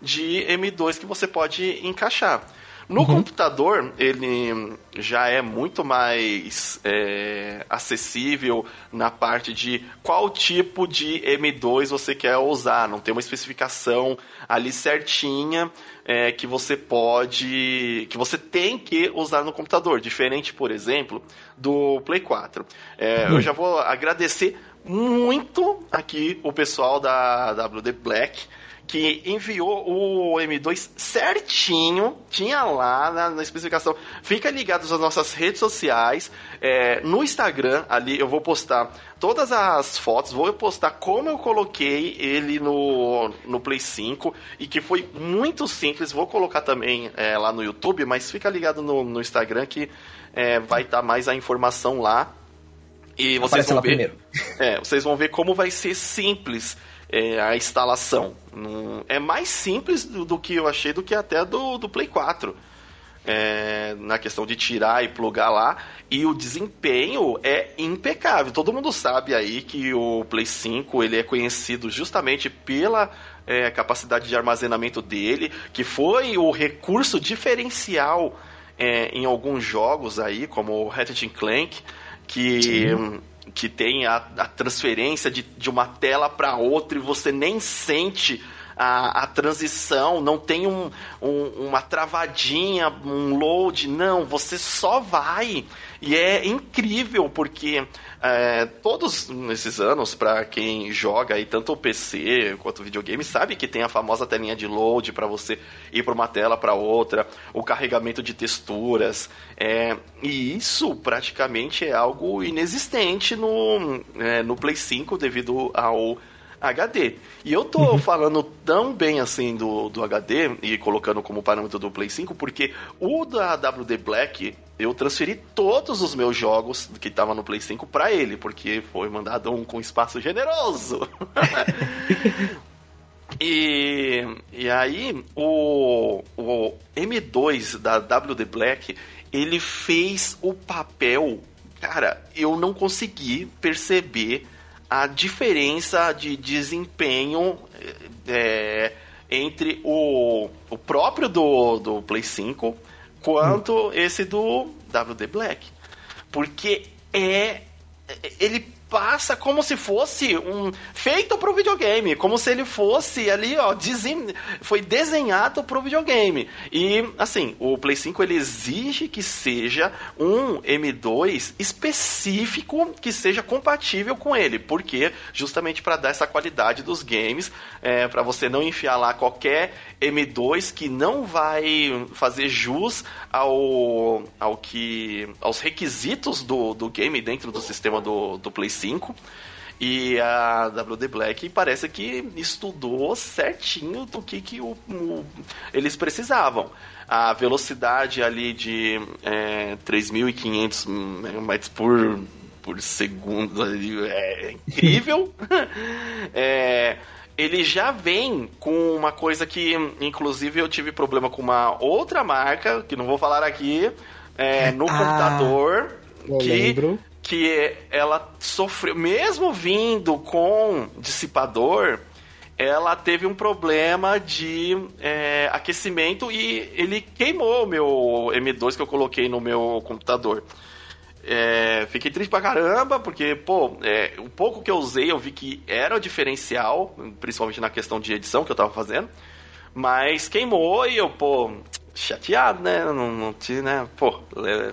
S1: de M2 que você pode encaixar. No uhum. computador, ele já é muito mais é, acessível na parte de qual tipo de M2 você quer usar. Não tem uma especificação ali certinha é, que você pode. que você tem que usar no computador. Diferente, por exemplo, do Play 4. É, uhum. Eu já vou agradecer muito aqui o pessoal da WD Black que enviou o M2 certinho, tinha lá na, na especificação. Fica ligado nas nossas redes sociais, é, no Instagram, ali eu vou postar todas as fotos, vou postar como eu coloquei ele no, no Play 5 e que foi muito simples. Vou colocar também é, lá no YouTube, mas fica ligado no, no Instagram que é, vai estar tá mais a informação lá E vocês vão ver. É, vocês vão ver como vai ser simples é, a instalação. é mais simples do, do, que eu achei do que até do, do Play 4. É, na questão de tirar e plugar lá. E o desempenho é impecável. Todo mundo sabe aí que o Play 5 ele é conhecido justamente pela é, capacidade de armazenamento dele, que foi o recurso diferencial é, em alguns jogos aí, como Ratchet Clank, que Sim que tem a, a transferência de, de uma tela para outra e você nem sente a, a transição, não tem um, um, uma travadinha, um load, não, você só vai. E é incrível porque é, todos esses anos, para quem joga aí tanto o PC quanto o videogame, sabe que tem a famosa telinha de load para você ir para uma tela para outra, o carregamento de texturas. É, e isso praticamente é algo inexistente no, é, no Play 5 devido ao HD. E eu tô uhum. falando tão bem assim do, do HD e colocando como parâmetro do Play 5 porque o da WD Black eu transferi todos os meus jogos que estavam no Play 5 para ele, porque foi mandado um com espaço generoso. e, e aí, o, o M2 da WD Black, ele fez o papel. Cara, eu não consegui perceber a diferença de desempenho é, entre o, o próprio do, do Play 5 quanto hum. esse do WD Black. Porque é. Ele passa como se fosse um feito pro videogame, como se ele fosse ali, ó, desen... foi desenhado pro videogame. E assim, o Play 5 ele exige que seja um M2 específico que seja compatível com ele, porque justamente para dar essa qualidade dos games, é, para você não enfiar lá qualquer M2 que não vai fazer jus ao, ao que aos requisitos do, do game dentro do sistema do, do Play 5 5. E a WD Black parece que estudou certinho do que, que o, o eles precisavam. A velocidade ali de é, 3.500 megabytes por, por segundo é incrível. é, ele já vem com uma coisa que, inclusive, eu tive problema com uma outra marca, que não vou falar aqui, é, no ah, computador. que lembro que ela sofreu, mesmo vindo com dissipador, ela teve um problema de é, aquecimento e ele queimou o meu M2 que eu coloquei no meu computador. É, fiquei triste pra caramba, porque, pô, é, o pouco que eu usei eu vi que era o diferencial, principalmente na questão de edição que eu tava fazendo, mas queimou e eu, pô, chateado, né? Não, não tinha, né? Pô,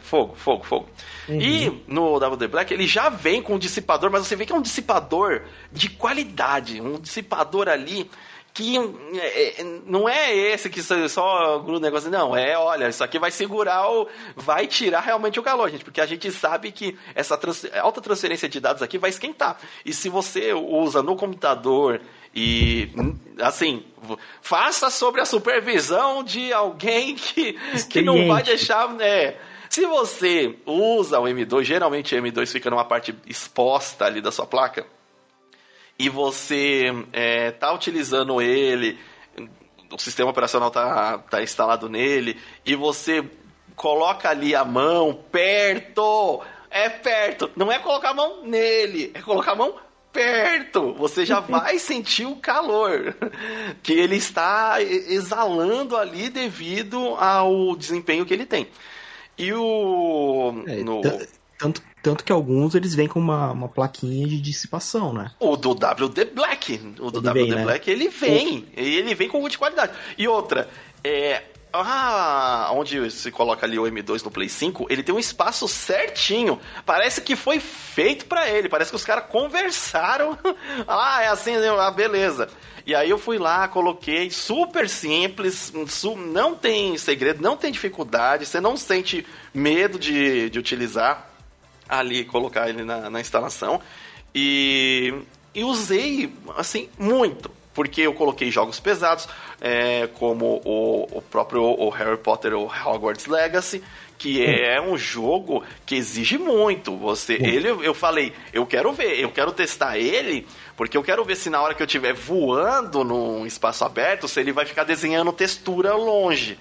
S1: fogo, fogo, fogo. Uhum. E no WD Black ele já vem com um dissipador, mas você vê que é um dissipador de qualidade, um dissipador ali que é, é, não é esse que só gruda o negócio, não. É, olha, isso aqui vai segurar o. vai tirar realmente o calor, gente, porque a gente sabe que essa trans, alta transferência de dados aqui vai esquentar. E se você usa no computador e, assim, faça sobre a supervisão de alguém que, que não vai deixar. É, se você usa o M2, geralmente o M2 fica numa parte exposta ali da sua placa, e você é, tá utilizando ele, o sistema operacional tá, tá instalado nele, e você coloca ali a mão perto, é perto, não é colocar a mão nele, é colocar a mão perto, você já vai sentir o calor que ele está exalando ali devido ao desempenho que ele tem. E o.
S2: É, no... Tanto, tanto que alguns eles vêm com uma, uma plaquinha de dissipação, né?
S1: O do WD Black. O do ele WD vem, né? Black, ele vem. O... Ele vem com de qualidade. E outra, é, ah, onde se coloca ali o M2 no Play 5, ele tem um espaço certinho. Parece que foi feito para ele. Parece que os caras conversaram. ah, é assim, né? ah, beleza. E aí eu fui lá, coloquei, super simples, não tem segredo, não tem dificuldade, você não sente medo de, de utilizar ali, colocar ele na, na instalação. E, e usei, assim, muito porque eu coloquei jogos pesados, é, como o, o próprio o Harry Potter ou Hogwarts Legacy, que é um jogo que exige muito. Você, ele, eu falei, eu quero ver, eu quero testar ele, porque eu quero ver se na hora que eu estiver voando num espaço aberto, se ele vai ficar desenhando textura longe.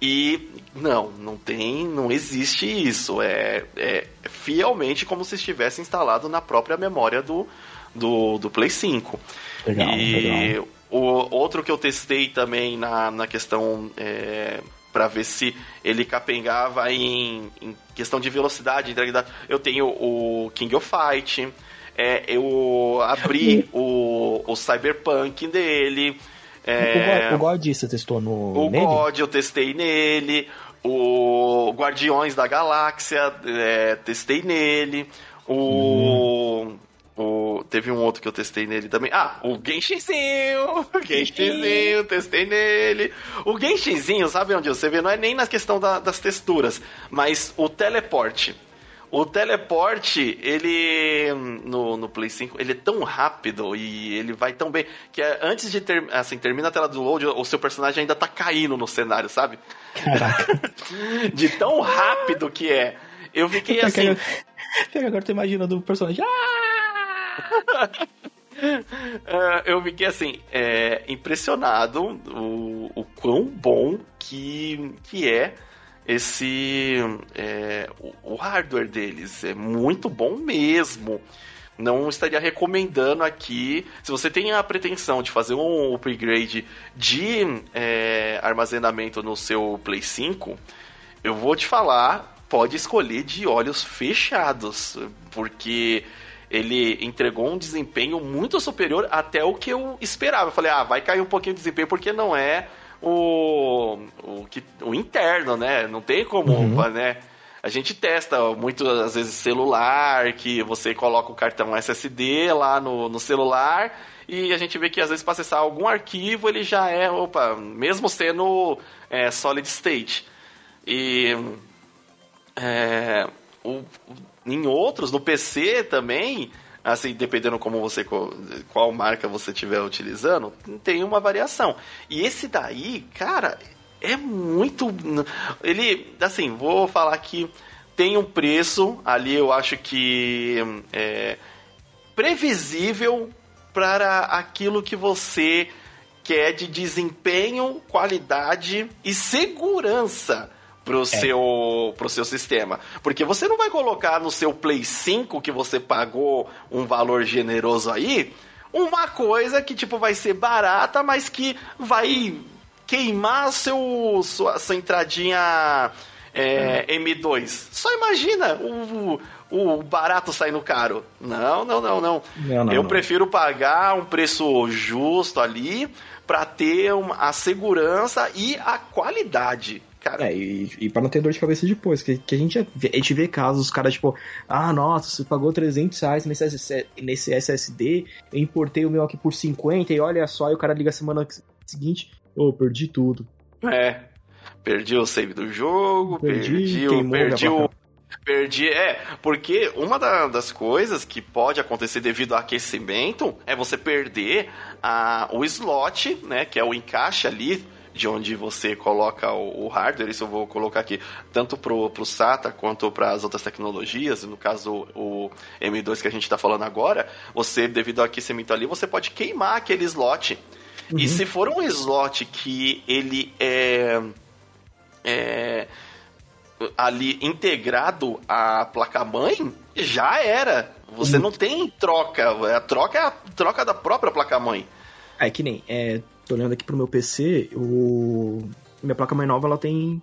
S1: E não, não tem, não existe isso. É, é fielmente como se estivesse instalado na própria memória do, do, do Play 5. Legal, e legal. o outro que eu testei também na, na questão é, para ver se ele capengava em, em questão de velocidade, integridade. Eu tenho o King of Fight, é, eu abri o, o Cyberpunk dele.
S2: É, o, God, você testou no.
S1: O nele? God eu testei nele. O Guardiões da Galáxia, é, testei nele. O. Hum. O, teve um outro que eu testei nele também. Ah, o Genshinzinho! O Genshinzinho, testei nele. O Genshinzinho, sabe onde você vê? Não é nem na questão da, das texturas, mas o teleporte. O teleporte, ele no, no Play 5, ele é tão rápido e ele vai tão bem que é, antes de ter, assim, termina a tela do load, o seu personagem ainda tá caindo no cenário, sabe?
S2: Caraca.
S1: de tão rápido que é. Eu fiquei assim.
S2: Agora tô imaginando o personagem. Ah!
S1: Uh, eu fiquei assim, é, impressionado o, o quão bom que, que é esse é, o, o, hardware deles. É muito bom mesmo. Não estaria recomendando aqui. Se você tem a pretensão de fazer um upgrade de é, armazenamento no seu Play 5, eu vou te falar, pode escolher de olhos fechados, porque ele entregou um desempenho muito superior até o que eu esperava. Eu falei, ah, vai cair um pouquinho de desempenho porque não é o, o, que, o interno, né? Não tem como, uhum. né? A gente testa muito, às vezes, celular, que você coloca o cartão SSD lá no, no celular e a gente vê que, às vezes, para acessar algum arquivo, ele já é, opa, mesmo sendo é, solid state. E é, o, em outros, no PC também, assim, dependendo como você qual marca você estiver utilizando, tem uma variação. E esse daí, cara, é muito ele, assim, vou falar que tem um preço ali, eu acho que é previsível para aquilo que você quer de desempenho, qualidade e segurança pro, é. seu, pro seu sistema. Porque você não vai colocar no seu Play 5 que você pagou um valor generoso aí, uma coisa que tipo vai ser barata, mas que vai queimar seu, sua, sua entradinha é, M2. Só imagina o, o barato saindo caro. Não, não, não, não. não, não Eu não. prefiro pagar um preço justo ali para ter uma, a segurança e a qualidade
S2: Cara, é, e, e pra não ter dor de cabeça depois, que, que a, gente, a gente vê casos, os caras, tipo, ah, nossa, você pagou 300 reais nesse, nesse SSD, eu importei o meu aqui por 50 e olha só, e o cara liga a semana seguinte, ô, oh, perdi tudo.
S1: É, perdi o save do jogo, perdi, perdi, o, perdi o... Perdi, é, porque uma da, das coisas que pode acontecer devido ao aquecimento é você perder a, o slot, né, que é o encaixe ali de onde você coloca o, o hardware, isso eu vou colocar aqui tanto pro, pro SATA quanto para as outras tecnologias, no caso o M2 que a gente está falando agora, você, devido ao aquecimento ali, você pode queimar aquele slot. Uhum. E se for um slot que ele é, é ali integrado à placa-mãe, já era. Você uhum. não tem troca. A troca é a troca da própria placa-mãe.
S2: É que nem. É, Tô olhando aqui pro meu PC, o... minha placa-mãe nova ela tem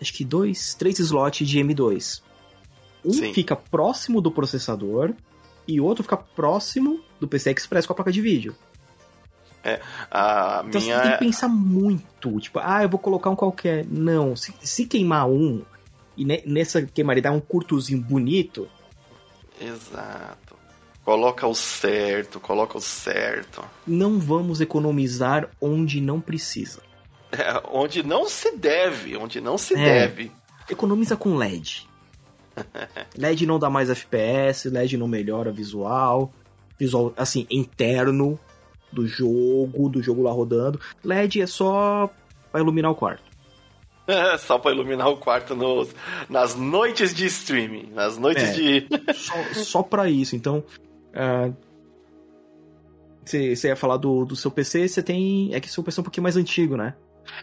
S2: acho que dois, três slots de M2. Um Sim. fica próximo do processador e outro fica próximo do PC Express com a placa de vídeo.
S1: É, a
S2: então
S1: minha...
S2: você tem que pensar muito. Tipo, ah, eu vou colocar um qualquer. Não, se, se queimar um, e nessa queimaria dar um curtozinho bonito.
S1: Exato. Coloca o certo, coloca o certo.
S2: Não vamos economizar onde não precisa.
S1: É, onde não se deve, onde não se é, deve.
S2: Economiza com LED. LED não dá mais FPS, LED não melhora visual, visual assim interno. do jogo, do jogo lá rodando. LED é só para iluminar o quarto.
S1: É, só para iluminar o quarto nos, nas noites de streaming, nas noites é, de.
S2: só, só para isso. Então, uh, você, ia falar do, do seu PC, você tem. É que seu PC é um pouquinho mais antigo, né?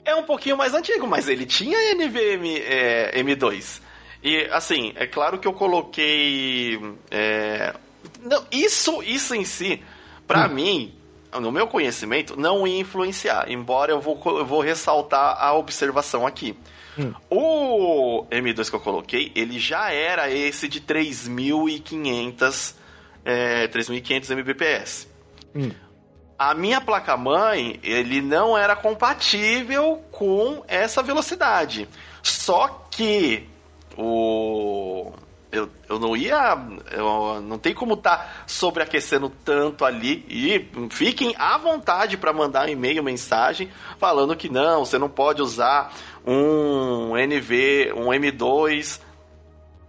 S1: É um pouquinho mais antigo, mas ele tinha NVMe é, M2. E assim, é claro que eu coloquei. É... Não, isso, isso em si, para hum. mim, no meu conhecimento, não ia influenciar. Embora eu vou, eu vou ressaltar a observação aqui. Hum. O M2 que eu coloquei, ele já era esse de 3.500 é, 3.500 Mbps. Hum. A minha placa-mãe, ele não era compatível com essa velocidade. Só que o eu, eu não ia. Eu, não tem como estar tá sobreaquecendo tanto ali. E fiquem à vontade para mandar um e-mail, mensagem, falando que não, você não pode usar um NV, um M2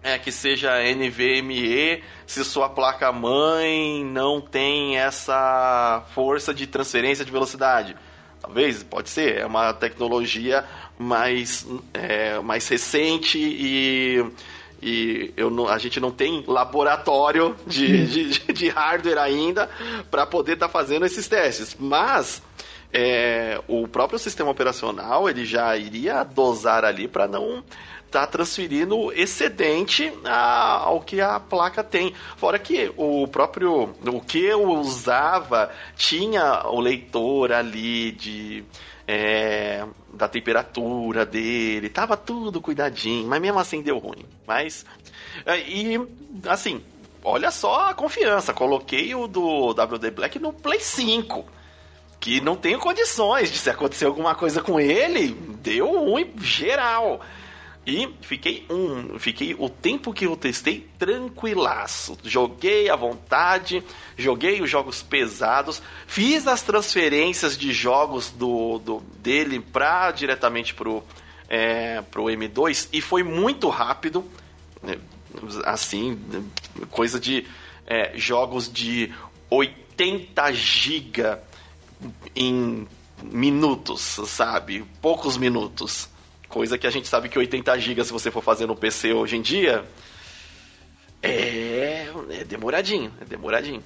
S1: é, que seja NVMe se sua placa mãe não tem essa força de transferência de velocidade. Talvez, pode ser, é uma tecnologia mais, é, mais recente e, e eu não, a gente não tem laboratório de, de, de hardware ainda para poder estar tá fazendo esses testes. Mas é, o próprio sistema operacional ele já iria dosar ali para não tá transferindo excedente ao que a placa tem. Fora que o próprio o que eu usava tinha o leitor ali de é, da temperatura dele, tava tudo cuidadinho, mas mesmo assim deu ruim. Mas é, e assim, olha só a confiança, coloquei o do WD Black no Play 5 que não tenho condições de se acontecer alguma coisa com ele, deu ruim geral. E fiquei um, fiquei o tempo que eu testei tranquilaço. Joguei à vontade, joguei os jogos pesados, fiz as transferências de jogos do, do dele para diretamente pro é, pro M2 e foi muito rápido, assim, coisa de é, jogos de 80 GB em minutos, sabe? Poucos minutos. Coisa que a gente sabe que 80 GB, se você for fazer no PC hoje em dia, é, é demoradinho, é demoradinho.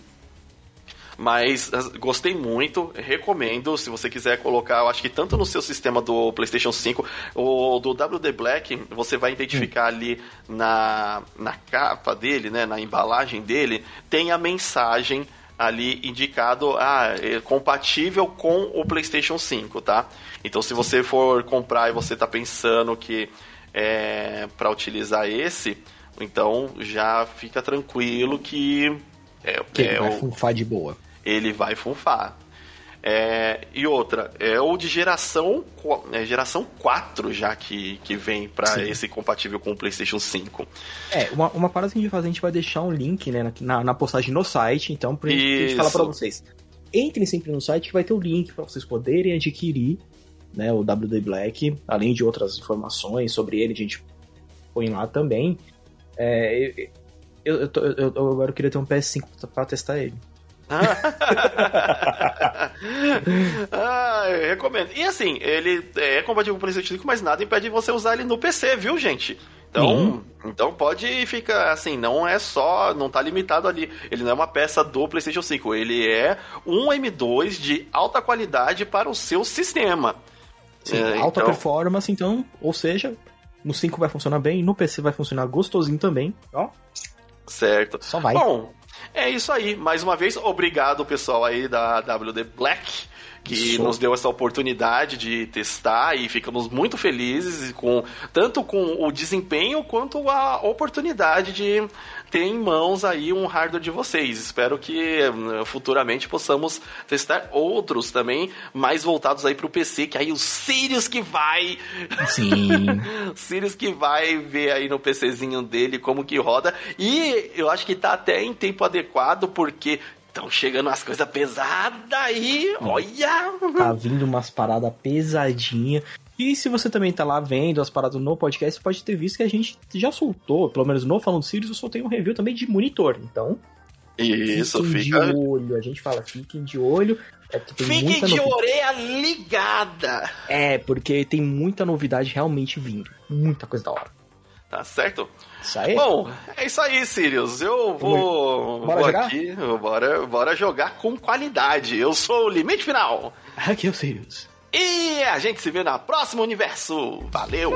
S1: Mas gostei muito, recomendo, se você quiser colocar, eu acho que tanto no seu sistema do PlayStation 5, ou do WD Black, você vai identificar hum. ali na, na capa dele, né, na embalagem dele, tem a mensagem ali indicado, ah, é compatível com o PlayStation 5, tá? Então, se você for comprar e você está pensando que é para utilizar esse, então já fica tranquilo que
S2: é, que é, ele vai o, funfar de boa.
S1: Ele vai funfar. É, e outra, é o de geração, é, geração 4 já que, que vem para esse compatível com o PlayStation 5.
S2: É, uma, uma parada que a gente vai fazer, a gente vai deixar um link né, na, na postagem no site, então, pra gente, gente falar para vocês. Entrem sempre no site que vai ter o link para vocês poderem adquirir né, o WD Black, além de outras informações sobre ele, a gente põe lá também. É, eu, eu, eu, eu, agora queria ter um PS5 para testar ele.
S1: ah, eu recomendo. E assim, ele é compatível com o PlayStation 5, mas nada impede você usar ele no PC, viu, gente? Então, então pode ficar assim, não é só, não tá limitado ali. Ele não é uma peça do PlayStation 5, ele é um M2 de alta qualidade para o seu sistema.
S2: Sim, é, alta então... performance, então, ou seja, no 5 vai funcionar bem, no PC vai funcionar gostosinho também, ó.
S1: Certo.
S2: Só vai.
S1: Bom, é isso aí. Mais uma vez, obrigado pessoal aí da WD Black que nos deu essa oportunidade de testar e ficamos muito felizes com tanto com o desempenho quanto a oportunidade de ter em mãos aí um hardware de vocês. Espero que hum, futuramente possamos testar outros também mais voltados aí para o PC, que aí o Sirius que vai
S2: Sim.
S1: Sirius que vai ver aí no PCzinho dele como que roda e eu acho que tá até em tempo adequado porque Estão chegando umas coisas pesadas aí, olha!
S2: Tá vindo umas paradas pesadinhas. E se você também tá lá vendo as paradas no podcast, pode ter visto que a gente já soltou, pelo menos no Falando Sirius, eu soltei um review também de monitor. Então,
S1: Isso,
S2: fiquem
S1: fica.
S2: de olho. A gente fala, fiquem de olho. É
S1: Fiquem
S2: muita
S1: de
S2: novi-
S1: orelha ligada.
S2: É, porque tem muita novidade realmente vindo. Muita coisa da hora.
S1: Tá certo?
S2: Isso aí?
S1: Bom, é isso aí, Sirius. Eu vou,
S2: Bora
S1: vou
S2: jogar?
S1: aqui, bora, bora jogar com qualidade. Eu sou o Limite Final.
S2: Aqui é o Sirius.
S1: E a gente se vê na próxima universo. Valeu!